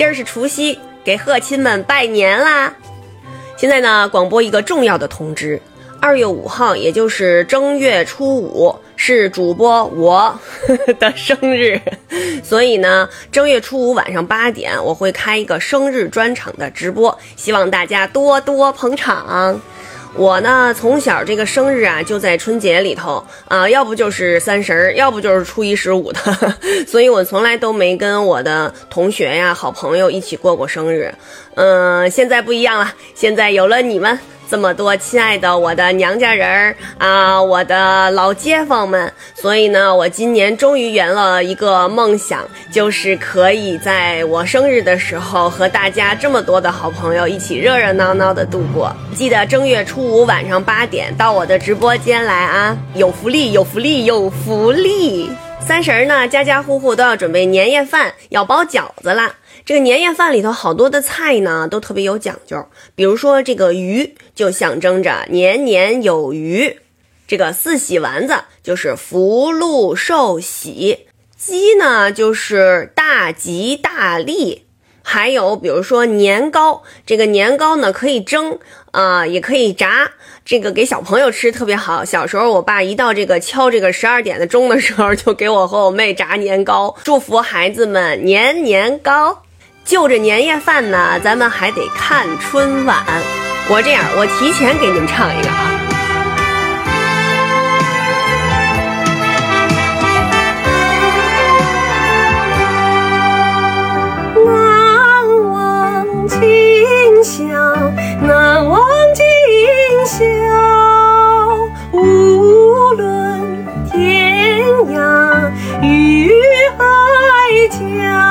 今儿是除夕，给贺亲们拜年啦！现在呢，广播一个重要的通知：二月五号，也就是正月初五，是主播我 的生日，所以呢，正月初五晚上八点，我会开一个生日专场的直播，希望大家多多捧场。我呢，从小这个生日啊，就在春节里头啊，要不就是三十儿，要不就是初一十五的，所以我从来都没跟我的同学呀、好朋友一起过过生日。嗯，现在不一样了，现在有了你们。这么多亲爱的我的娘家人儿啊，我的老街坊们，所以呢，我今年终于圆了一个梦想，就是可以在我生日的时候和大家这么多的好朋友一起热热闹闹的度过。记得正月初五晚上八点到我的直播间来啊，有福利，有福利，有福利！三十儿呢，家家户户都要准备年夜饭，要包饺子啦。这个年夜饭里头好多的菜呢，都特别有讲究。比如说这个鱼，就象征着年年有余；这个四喜丸子就是福禄寿喜；鸡呢就是大吉大利。还有比如说年糕，这个年糕呢可以蒸啊，也可以炸。这个给小朋友吃特别好。小时候，我爸一到这个敲这个十二点的钟的时候，就给我和我妹炸年糕，祝福孩子们年年高。就着年夜饭呢，咱们还得看春晚。我这样，我提前给你们唱一个啊。与海角